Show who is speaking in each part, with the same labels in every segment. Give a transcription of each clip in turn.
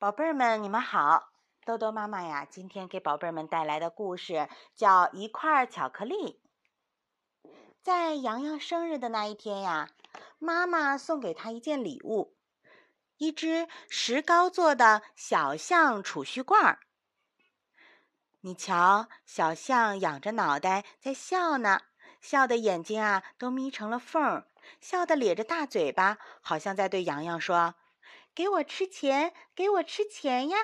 Speaker 1: 宝贝儿们，你们好！豆豆妈妈呀，今天给宝贝儿们带来的故事叫《一块巧克力》。在洋洋生日的那一天呀，妈妈送给他一件礼物——一只石膏做的小象储蓄罐儿。你瞧，小象仰着脑袋在笑呢，笑的眼睛啊都眯成了缝儿，笑的咧着大嘴巴，好像在对洋洋说。给我吃钱，给我吃钱呀！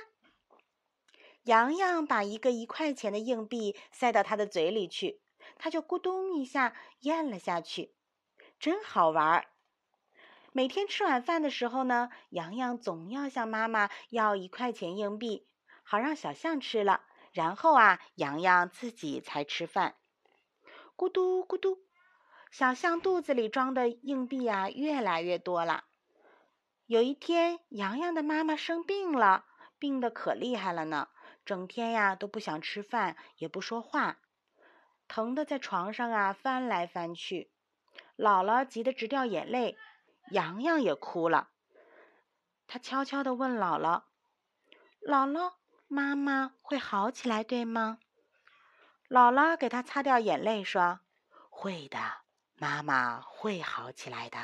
Speaker 1: 洋洋把一个一块钱的硬币塞到他的嘴里去，他就咕咚一下咽了下去，真好玩儿。每天吃晚饭的时候呢，洋洋总要向妈妈要一块钱硬币，好让小象吃了，然后啊，洋洋自己才吃饭。咕嘟咕嘟，小象肚子里装的硬币啊，越来越多了。有一天，洋洋的妈妈生病了，病得可厉害了呢，整天呀都不想吃饭，也不说话，疼得在床上啊翻来翻去。姥姥急得直掉眼泪，洋洋也哭了。他悄悄地问姥姥：“姥姥，妈妈会好起来，对吗？”姥姥给他擦掉眼泪，说：“会的，妈妈会好起来的。”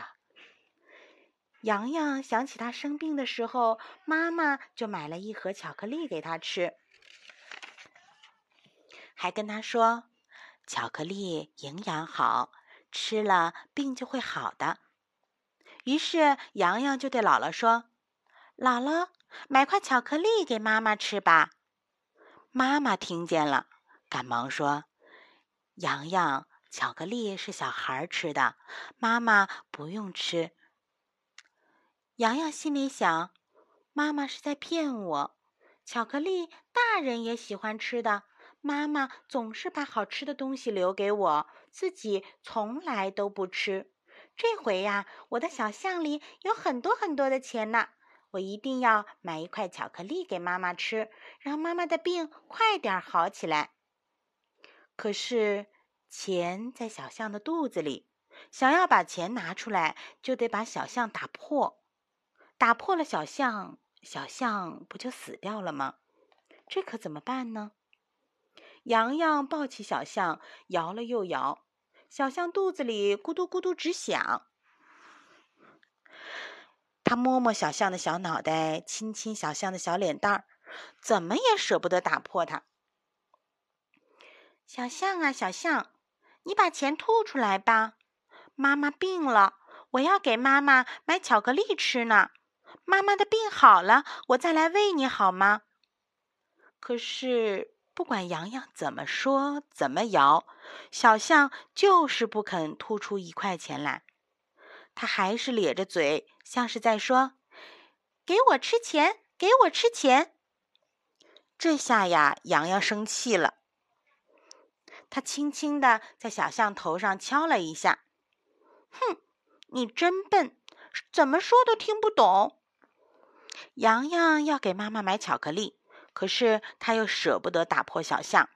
Speaker 1: 洋洋想起他生病的时候，妈妈就买了一盒巧克力给他吃，还跟他说：“巧克力营养好，吃了病就会好的。”于是洋洋就对姥姥说：“姥姥，买块巧克力给妈妈吃吧。”妈妈听见了，赶忙说：“洋洋，巧克力是小孩吃的，妈妈不用吃。”洋洋心里想：“妈妈是在骗我。巧克力大人也喜欢吃的，妈妈总是把好吃的东西留给我，自己从来都不吃。这回呀，我的小象里有很多很多的钱呢，我一定要买一块巧克力给妈妈吃，让妈妈的病快点好起来。可是钱在小象的肚子里，想要把钱拿出来，就得把小象打破。”打破了小象，小象不就死掉了吗？这可怎么办呢？洋洋抱起小象，摇了又摇，小象肚子里咕嘟咕嘟直响。他摸摸小象的小脑袋，亲亲小象的小脸蛋儿，怎么也舍不得打破它。小象啊，小象，你把钱吐出来吧！妈妈病了，我要给妈妈买巧克力吃呢。妈妈的病好了，我再来喂你好吗？可是不管洋洋怎么说，怎么摇，小象就是不肯吐出一块钱来。他还是咧着嘴，像是在说：“给我吃钱，给我吃钱。”这下呀，洋洋生气了。他轻轻地在小象头上敲了一下：“哼，你真笨，怎么说都听不懂。”洋洋要给妈妈买巧克力，可是他又舍不得打破小象，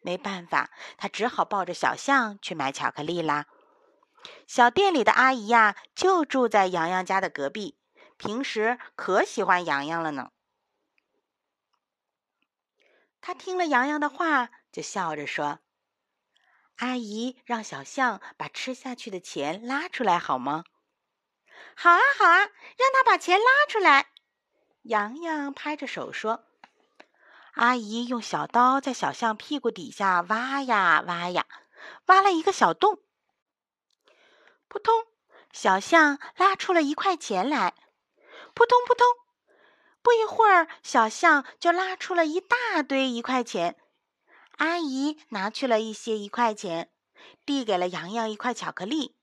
Speaker 1: 没办法，他只好抱着小象去买巧克力啦。小店里的阿姨呀，就住在洋洋家的隔壁，平时可喜欢洋洋了呢。他听了洋洋的话，就笑着说：“阿姨，让小象把吃下去的钱拉出来好吗？”“好啊，好啊，让他把钱拉出来。”洋洋拍着手说：“阿姨用小刀在小象屁股底下挖呀挖呀，挖了一个小洞。扑通，小象拉出了一块钱来。扑通扑通，不一会儿，小象就拉出了一大堆一块钱。阿姨拿去了一些一块钱，递给了洋洋一块巧克力，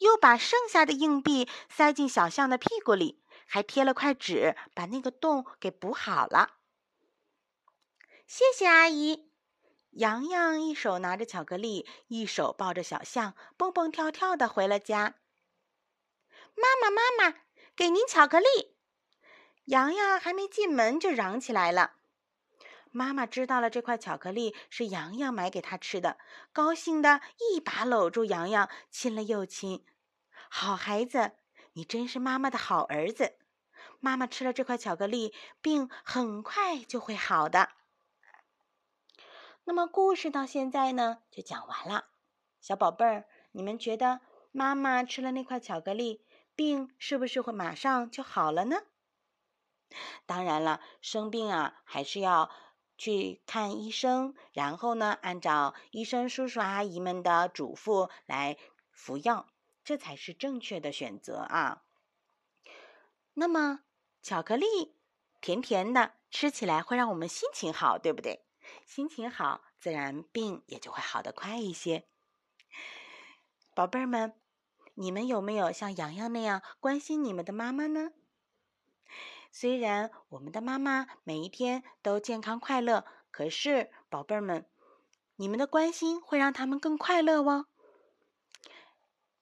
Speaker 1: 又把剩下的硬币塞进小象的屁股里。”还贴了块纸，把那个洞给补好了。谢谢阿姨。洋洋一手拿着巧克力，一手抱着小象，蹦蹦跳跳的回了家。妈妈，妈妈，给您巧克力！洋洋还没进门就嚷起来了。妈妈知道了这块巧克力是洋洋买给他吃的，高兴的一把搂住洋洋，亲了又亲。好孩子。你真是妈妈的好儿子，妈妈吃了这块巧克力，病很快就会好的。那么故事到现在呢，就讲完了。小宝贝儿，你们觉得妈妈吃了那块巧克力，病是不是会马上就好了呢？当然了，生病啊，还是要去看医生，然后呢，按照医生叔叔阿姨们的嘱咐来服药，这才是正确的选择啊。那么，巧克力甜甜的，吃起来会让我们心情好，对不对？心情好，自然病也就会好得快一些。宝贝儿们，你们有没有像洋洋那样关心你们的妈妈呢？虽然我们的妈妈每一天都健康快乐，可是宝贝儿们，你们的关心会让他们更快乐哦。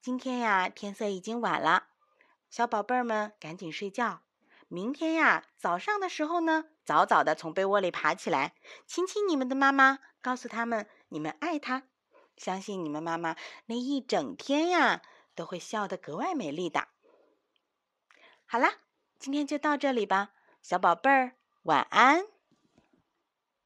Speaker 1: 今天呀，天色已经晚了，小宝贝儿们赶紧睡觉。明天呀，早上的时候呢，早早的从被窝里爬起来，亲亲你们的妈妈，告诉他们你们爱她。相信你们妈妈那一整天呀，都会笑得格外美丽的。好啦。今天就到这里吧，小宝贝儿，晚安。